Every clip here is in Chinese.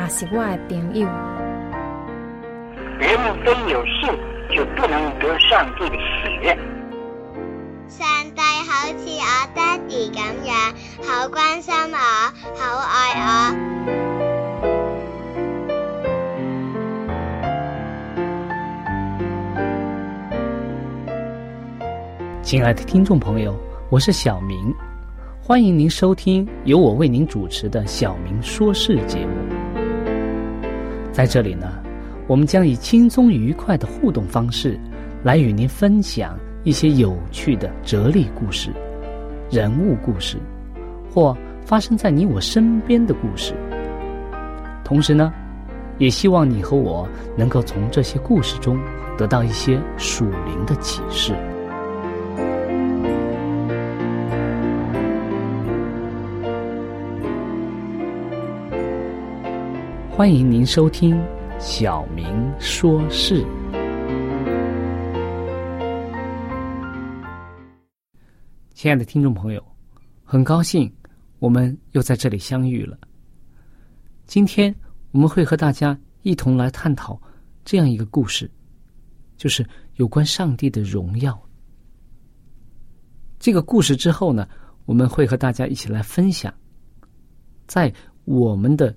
也是我的朋友。人非有信，就不能得上帝的喜悦。上帝好似我爹哋咁样，好关心我，好爱我。亲爱的听众朋友，我是小明。欢迎您收听由我为您主持的《小明说事》节目。在这里呢，我们将以轻松愉快的互动方式，来与您分享一些有趣的哲理故事、人物故事，或发生在你我身边的故事。同时呢，也希望你和我能够从这些故事中得到一些属灵的启示。欢迎您收听《小明说事》。亲爱的听众朋友，很高兴我们又在这里相遇了。今天我们会和大家一同来探讨这样一个故事，就是有关上帝的荣耀。这个故事之后呢，我们会和大家一起来分享，在我们的。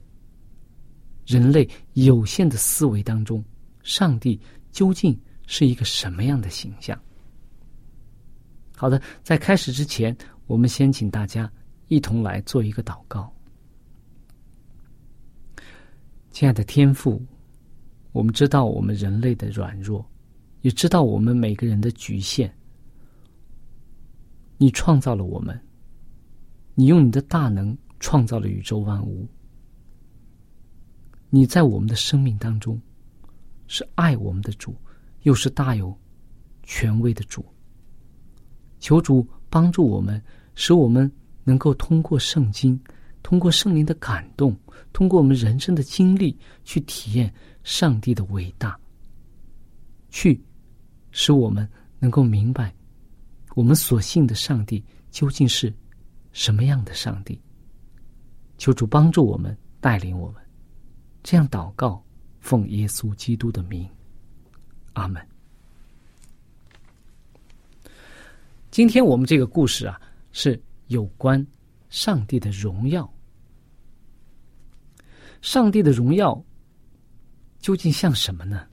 人类有限的思维当中，上帝究竟是一个什么样的形象？好的，在开始之前，我们先请大家一同来做一个祷告。亲爱的天父，我们知道我们人类的软弱，也知道我们每个人的局限。你创造了我们，你用你的大能创造了宇宙万物。你在我们的生命当中，是爱我们的主，又是大有权威的主。求主帮助我们，使我们能够通过圣经，通过圣灵的感动，通过我们人生的经历，去体验上帝的伟大，去使我们能够明白我们所信的上帝究竟是什么样的上帝。求主帮助我们，带领我们。这样祷告，奉耶稣基督的名，阿门。今天我们这个故事啊，是有关上帝的荣耀。上帝的荣耀究竟像什么呢？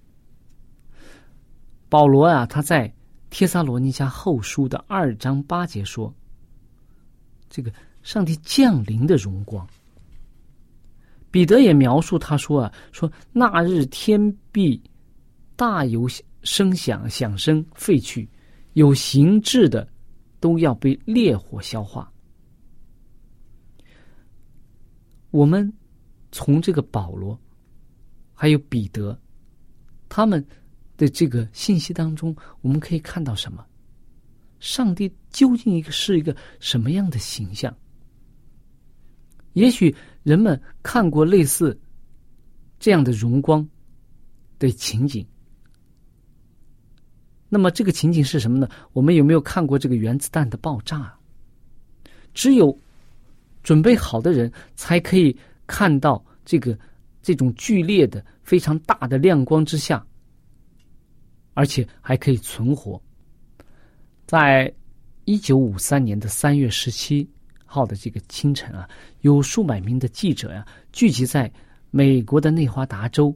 保罗啊，他在帖撒罗尼迦后书的二章八节说：“这个上帝降临的荣光。”彼得也描述他说啊，说那日天必大有声响，响声废去，有形质的都要被烈火消化。我们从这个保罗还有彼得他们的这个信息当中，我们可以看到什么？上帝究竟一个是一个什么样的形象？也许人们看过类似这样的荣光的情景，那么这个情景是什么呢？我们有没有看过这个原子弹的爆炸？只有准备好的人才可以看到这个这种剧烈的、非常大的亮光之下，而且还可以存活。在一九五三年的三月十七。号的这个清晨啊，有数百名的记者呀聚集在美国的内华达州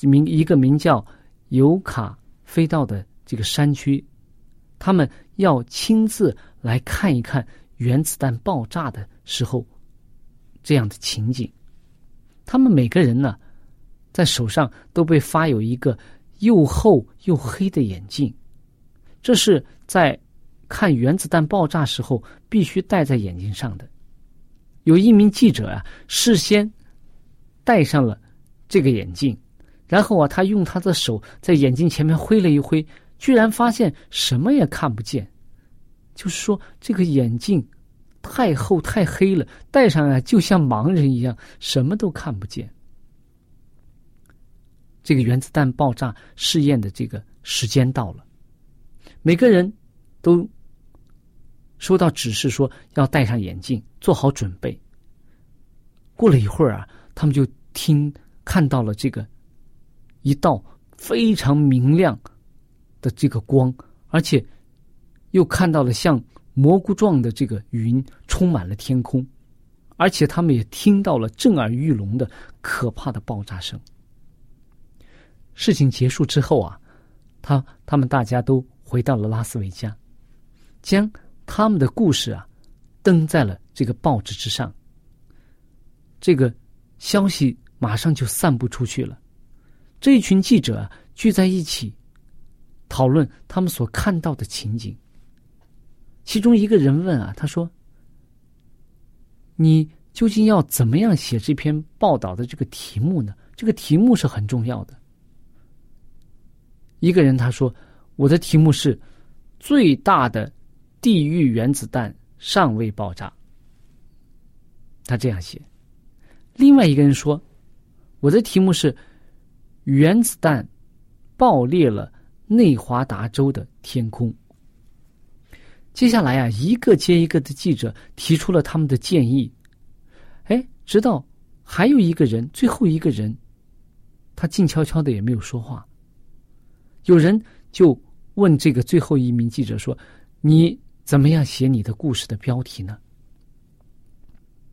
名一个名叫尤卡飞到的这个山区，他们要亲自来看一看原子弹爆炸的时候这样的情景。他们每个人呢，在手上都被发有一个又厚又黑的眼镜，这是在看原子弹爆炸时候必须戴在眼睛上的。有一名记者啊，事先戴上了这个眼镜，然后啊，他用他的手在眼镜前面挥了一挥，居然发现什么也看不见。就是说，这个眼镜太厚太黑了，戴上啊，就像盲人一样，什么都看不见。这个原子弹爆炸试验的这个时间到了，每个人都。收到指示说要戴上眼镜，做好准备。过了一会儿啊，他们就听看到了这个一道非常明亮的这个光，而且又看到了像蘑菇状的这个云充满了天空，而且他们也听到了震耳欲聋的可怕的爆炸声。事情结束之后啊，他他们大家都回到了拉斯维加，将。他们的故事啊，登在了这个报纸之上。这个消息马上就散布出去了。这一群记者啊，聚在一起讨论他们所看到的情景。其中一个人问啊，他说：“你究竟要怎么样写这篇报道的这个题目呢？这个题目是很重要的。”一个人他说：“我的题目是最大的。”地狱原子弹尚未爆炸，他这样写。另外一个人说：“我的题目是原子弹爆裂了内华达州的天空。”接下来啊，一个接一个的记者提出了他们的建议。哎，直到还有一个人，最后一个人，他静悄悄的也没有说话。有人就问这个最后一名记者说：“你？”怎么样写你的故事的标题呢？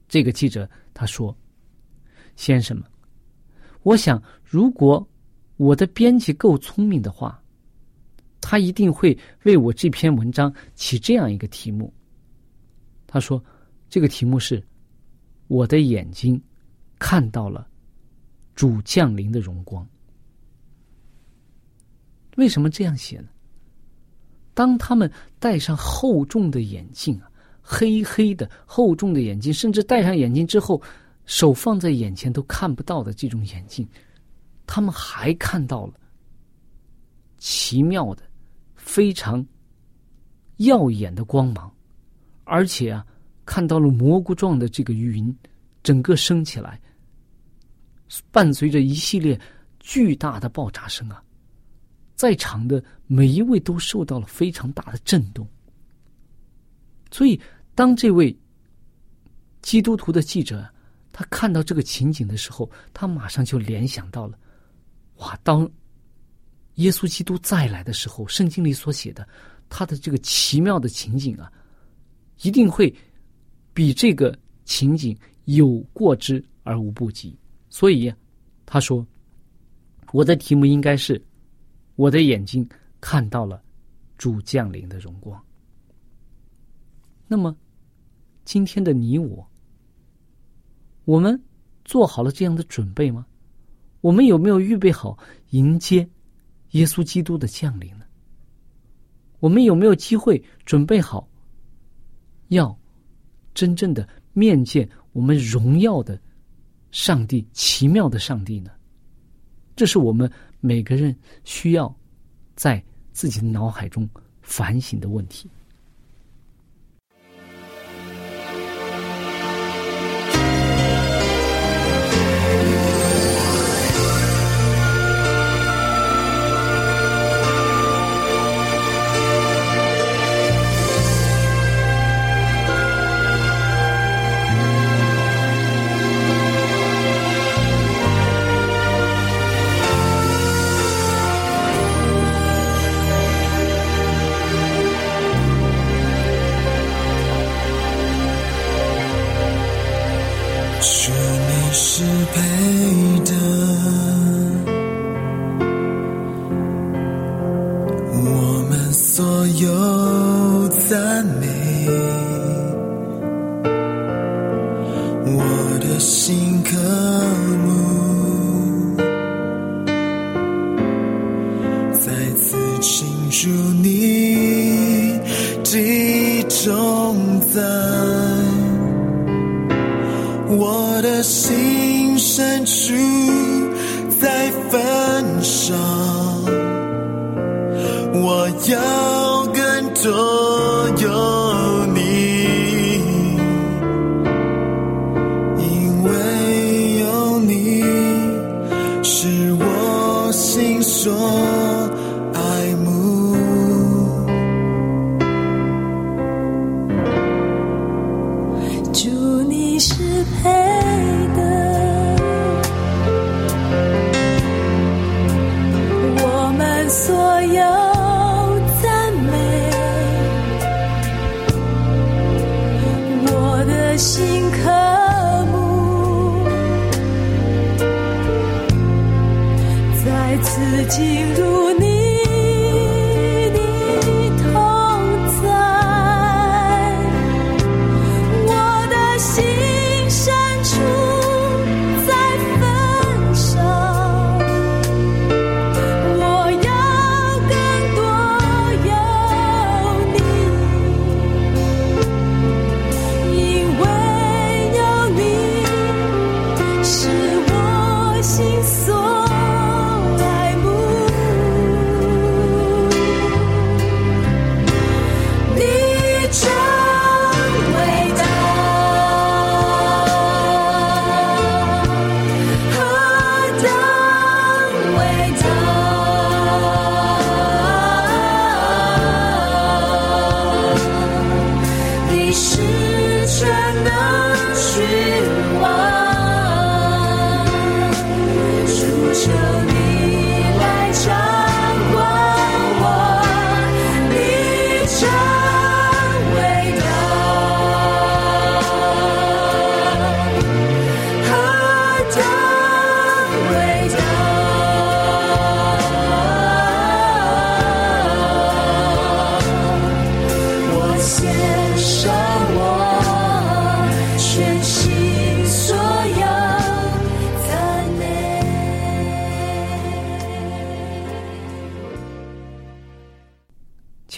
这个记者他说：“先生们，我想如果我的编辑够聪明的话，他一定会为我这篇文章起这样一个题目。他说，这个题目是‘我的眼睛看到了主降临的荣光’。为什么这样写呢？”当他们戴上厚重的眼镜啊，黑黑的厚重的眼镜，甚至戴上眼镜之后，手放在眼前都看不到的这种眼镜，他们还看到了奇妙的、非常耀眼的光芒，而且啊，看到了蘑菇状的这个云，整个升起来，伴随着一系列巨大的爆炸声啊。在场的每一位都受到了非常大的震动，所以当这位基督徒的记者他看到这个情景的时候，他马上就联想到了：哇，当耶稣基督再来的时候，圣经里所写的他的这个奇妙的情景啊，一定会比这个情景有过之而无不及。所以他说：“我的题目应该是。”我的眼睛看到了主降临的荣光。那么，今天的你我，我们做好了这样的准备吗？我们有没有预备好迎接耶稣基督的降临呢？我们有没有机会准备好要真正的面见我们荣耀的上帝、奇妙的上帝呢？这是我们。每个人需要在自己的脑海中反省的问题。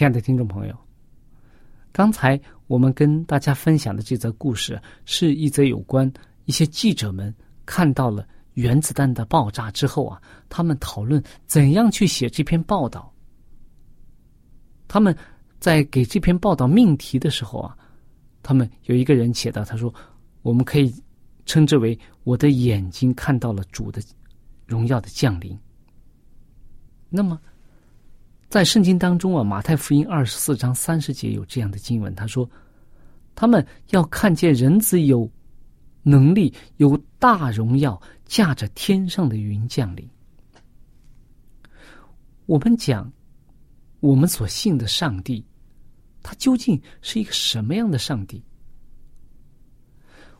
亲爱的听众朋友，刚才我们跟大家分享的这则故事，是一则有关一些记者们看到了原子弹的爆炸之后啊，他们讨论怎样去写这篇报道。他们在给这篇报道命题的时候啊，他们有一个人写到，他说：“我们可以称之为我的眼睛看到了主的荣耀的降临。”那么，在圣经当中啊，马太福音二十四章三十节有这样的经文，他说：“他们要看见人子有能力、有大荣耀，驾着天上的云降临。”我们讲，我们所信的上帝，他究竟是一个什么样的上帝？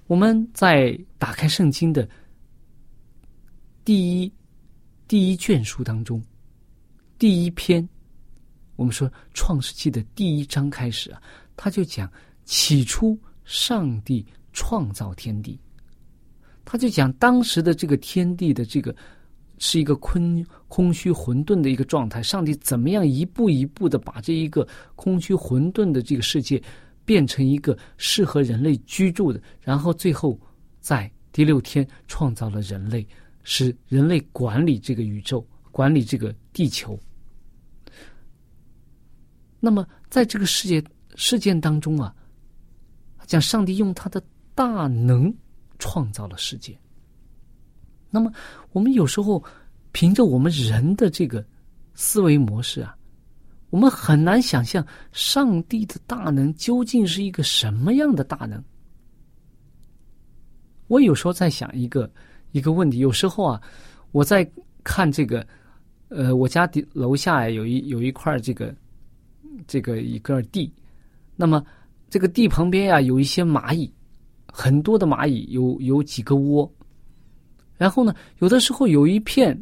我们在打开圣经的第一第一卷书当中，第一篇，我们说《创世纪》的第一章开始啊，他就讲起初上帝创造天地，他就讲当时的这个天地的这个是一个空空虚混沌的一个状态，上帝怎么样一步一步的把这一个空虚混沌的这个世界变成一个适合人类居住的，然后最后在第六天创造了人类，使人类管理这个宇宙，管理这个地球。那么，在这个世界事件当中啊，讲上帝用他的大能创造了世界。那么，我们有时候凭着我们人的这个思维模式啊，我们很难想象上帝的大能究竟是一个什么样的大能。我有时候在想一个一个问题，有时候啊，我在看这个，呃，我家底楼下有一有一块这个这个一个地，那么这个地旁边呀、有一些蚂蚁，很多的蚂蚁，有有几个窝，然后呢，有的时候有一片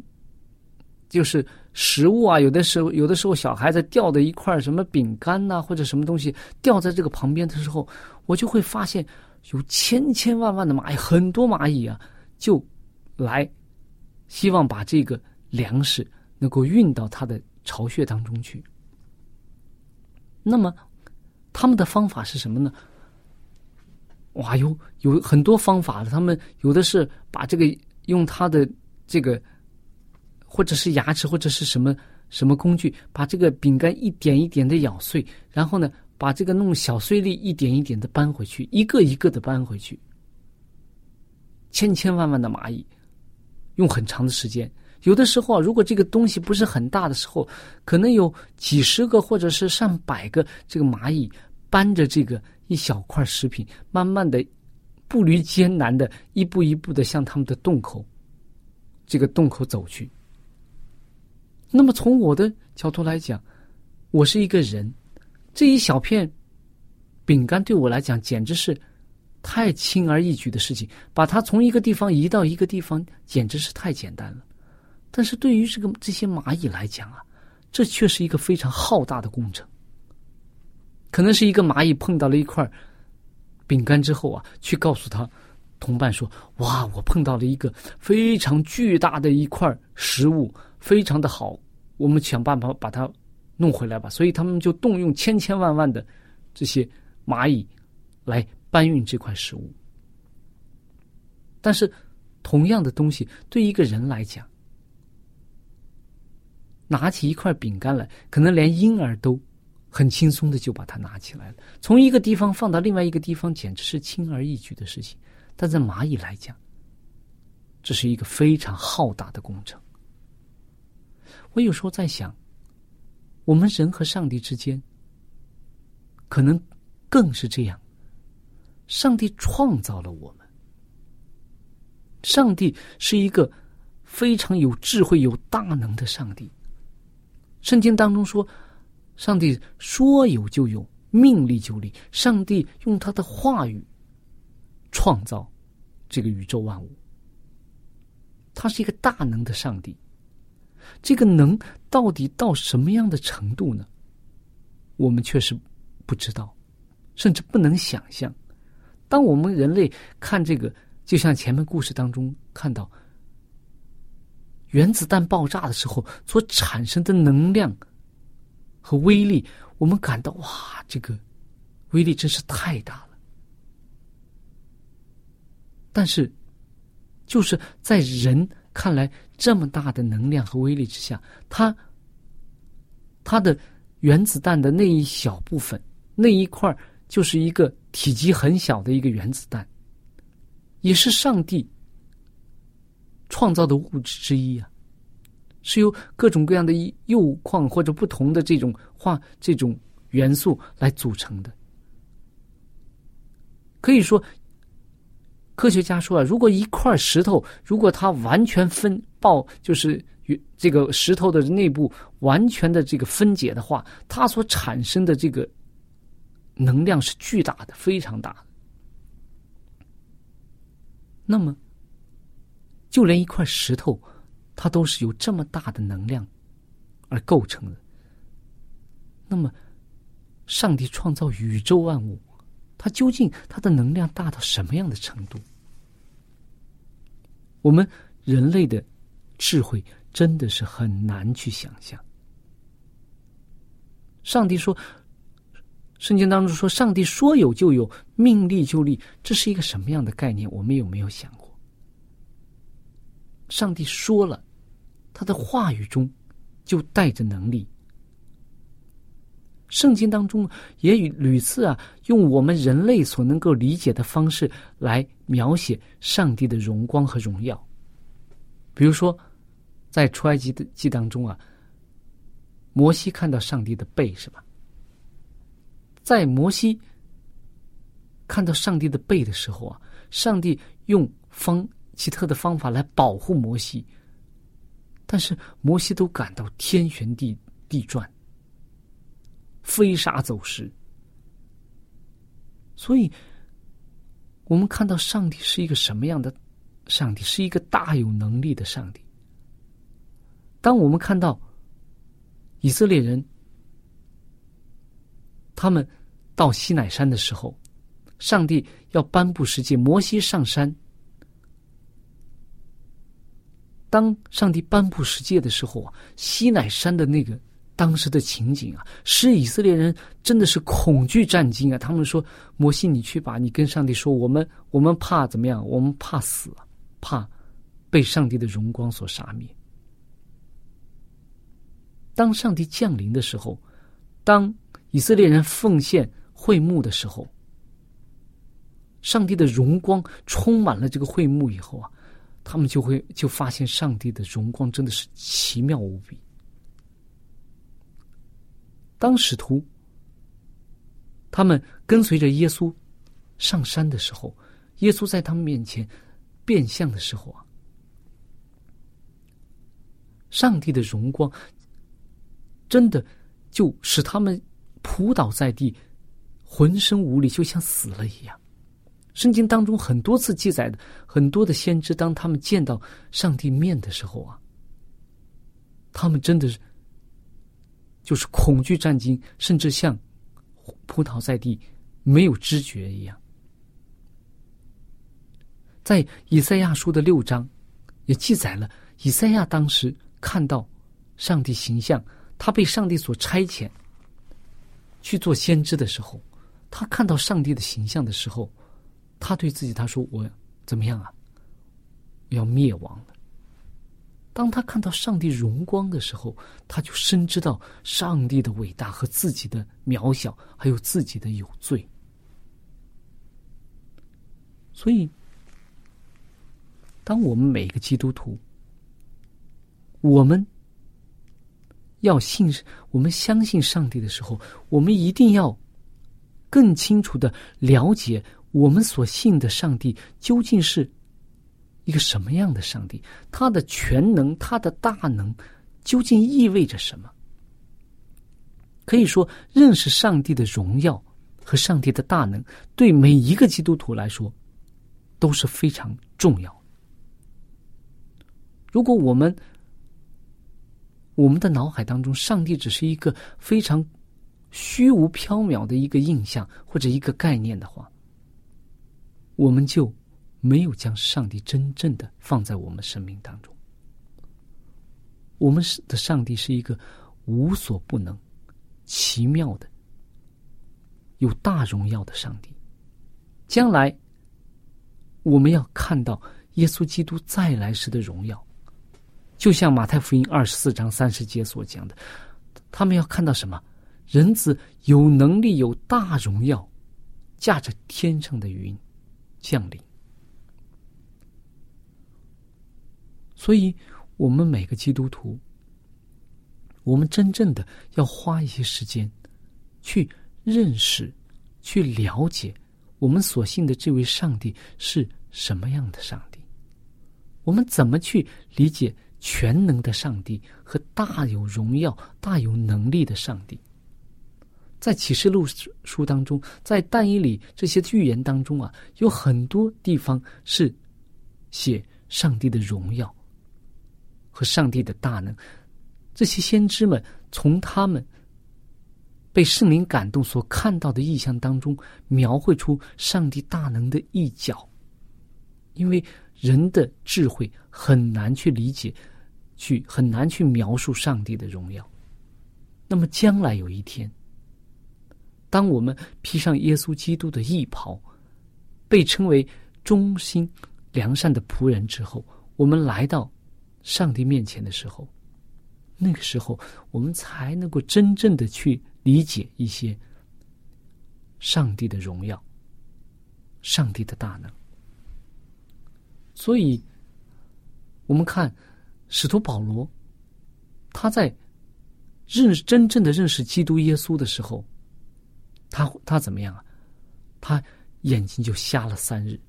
就是食物啊，有的时候有的时候小孩子掉的一块什么饼干呐、或者什么东西掉在这个旁边的时候，我就会发现有千千万万的蚂蚁，很多蚂蚁啊，就来希望把这个粮食能够运到它的巢穴当中去。那么，他们的方法是什么呢？哇，有有很多方法的。他们有的是把这个用他的这个，或者是牙齿，或者是什么什么工具，把这个饼干一点一点的咬碎，然后呢，把这个弄小碎粒一点一点的搬回去，一个一个的搬回去。千千万万的蚂蚁，用很长的时间。有的时候啊，如果这个东西不是很大的时候，可能有几十个或者是上百个这个蚂蚁搬着这个一小块食品，慢慢的、步履艰难的，一步一步的向他们的洞口，这个洞口走去。那么从我的角度来讲，我是一个人，这一小片饼干对我来讲简直是太轻而易举的事情，把它从一个地方移到一个地方，简直是太简单了。但是对于这个这些蚂蚁来讲啊，这却是一个非常浩大的工程。可能是一个蚂蚁碰到了一块饼干之后啊，去告诉他同伴说：“哇，我碰到了一个非常巨大的一块食物，非常的好，我们想办法把它弄回来吧。”所以他们就动用千千万万的这些蚂蚁来搬运这块食物。但是，同样的东西对一个人来讲，拿起一块饼干来，可能连婴儿都很轻松的就把它拿起来了。从一个地方放到另外一个地方，简直是轻而易举的事情。但在蚂蚁来讲，这是一个非常浩大的工程。我有时候在想，我们人和上帝之间，可能更是这样。上帝创造了我们，上帝是一个非常有智慧、有大能的上帝。圣经当中说，上帝说有就有，命立就立。上帝用他的话语创造这个宇宙万物。他是一个大能的上帝，这个能到底到什么样的程度呢？我们确实不知道，甚至不能想象。当我们人类看这个，就像前面故事当中看到。原子弹爆炸的时候所产生的能量和威力，我们感到哇，这个威力真是太大了。但是，就是在人看来这么大的能量和威力之下，它它的原子弹的那一小部分那一块，就是一个体积很小的一个原子弹，也是上帝。创造的物质之一啊，是由各种各样的铀矿或者不同的这种化这种元素来组成的。可以说，科学家说啊，如果一块石头，如果它完全分爆，就是这个石头的内部完全的这个分解的话，它所产生的这个能量是巨大的，非常大的。那么。就连一块石头，它都是由这么大的能量而构成的。那么，上帝创造宇宙万物，它究竟它的能量大到什么样的程度？我们人类的智慧真的是很难去想象。上帝说，圣经当中说，上帝说有就有，命立就立，这是一个什么样的概念？我们有没有想过？上帝说了，他的话语中就带着能力。圣经当中也与屡次啊，用我们人类所能够理解的方式来描写上帝的荣光和荣耀。比如说，在出埃及的记当中啊，摩西看到上帝的背，是吧？在摩西看到上帝的背的时候啊，上帝用方。奇特的方法来保护摩西，但是摩西都感到天旋地地转，飞沙走石。所以，我们看到上帝是一个什么样的上帝是一个大有能力的上帝。当我们看到以色列人他们到西乃山的时候，上帝要颁布十诫，摩西上山。当上帝颁布十诫的时候啊，西乃山的那个当时的情景啊，使以色列人真的是恐惧战惊啊！他们说：“摩西，你去吧，你跟上帝说，我们我们怕怎么样？我们怕死，怕被上帝的荣光所杀灭。”当上帝降临的时候，当以色列人奉献会幕的时候，上帝的荣光充满了这个会幕以后啊。他们就会就发现上帝的荣光真的是奇妙无比。当使徒他们跟随着耶稣上山的时候，耶稣在他们面前变相的时候啊，上帝的荣光真的就使他们扑倒在地，浑身无力，就像死了一样。圣经当中很多次记载的很多的先知，当他们见到上帝面的时候啊，他们真的是就是恐惧战惊，甚至像扑倒在地，没有知觉一样。在以赛亚书的六章也记载了，以赛亚当时看到上帝形象，他被上帝所差遣去做先知的时候，他看到上帝的形象的时候。他对自己他说：“我怎么样啊？要灭亡了。”当他看到上帝荣光的时候，他就深知道上帝的伟大和自己的渺小，还有自己的有罪。所以，当我们每个基督徒，我们要信，我们相信上帝的时候，我们一定要更清楚的了解。我们所信的上帝究竟是一个什么样的上帝？他的全能，他的大能，究竟意味着什么？可以说，认识上帝的荣耀和上帝的大能，对每一个基督徒来说都是非常重要。如果我们我们的脑海当中，上帝只是一个非常虚无缥缈的一个印象或者一个概念的话，我们就没有将上帝真正的放在我们生命当中。我们是的上帝是一个无所不能、奇妙的、有大荣耀的上帝。将来我们要看到耶稣基督再来时的荣耀，就像马太福音二十四章三十节所讲的，他们要看到什么？人子有能力、有大荣耀，驾着天上的云。降临，所以，我们每个基督徒，我们真正的要花一些时间，去认识、去了解我们所信的这位上帝是什么样的上帝。我们怎么去理解全能的上帝和大有荣耀、大有能力的上帝？在启示录书当中，在但以里这些预言当中啊，有很多地方是写上帝的荣耀和上帝的大能。这些先知们从他们被圣灵感动所看到的意象当中，描绘出上帝大能的一角。因为人的智慧很难去理解，去很难去描述上帝的荣耀。那么将来有一天。当我们披上耶稣基督的义袍，被称为忠心良善的仆人之后，我们来到上帝面前的时候，那个时候我们才能够真正的去理解一些上帝的荣耀、上帝的大能。所以，我们看使徒保罗，他在认真正的认识基督耶稣的时候。他他怎么样啊？他眼睛就瞎了三日。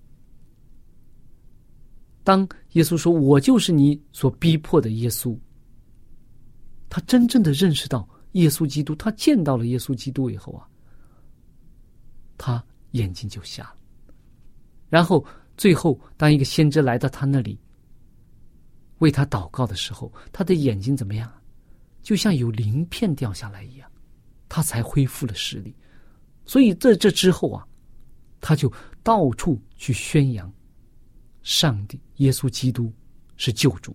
当耶稣说：“我就是你所逼迫的耶稣。”他真正的认识到耶稣基督，他见到了耶稣基督以后啊，他眼睛就瞎了。然后最后，当一个先知来到他那里，为他祷告的时候，他的眼睛怎么样？就像有鳞片掉下来一样，他才恢复了视力。所以在这之后啊，他就到处去宣扬上帝、耶稣基督是救主。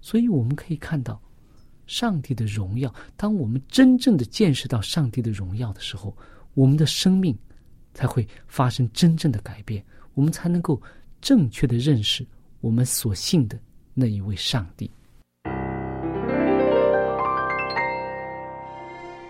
所以我们可以看到，上帝的荣耀。当我们真正的见识到上帝的荣耀的时候，我们的生命才会发生真正的改变，我们才能够正确的认识我们所信的那一位上帝。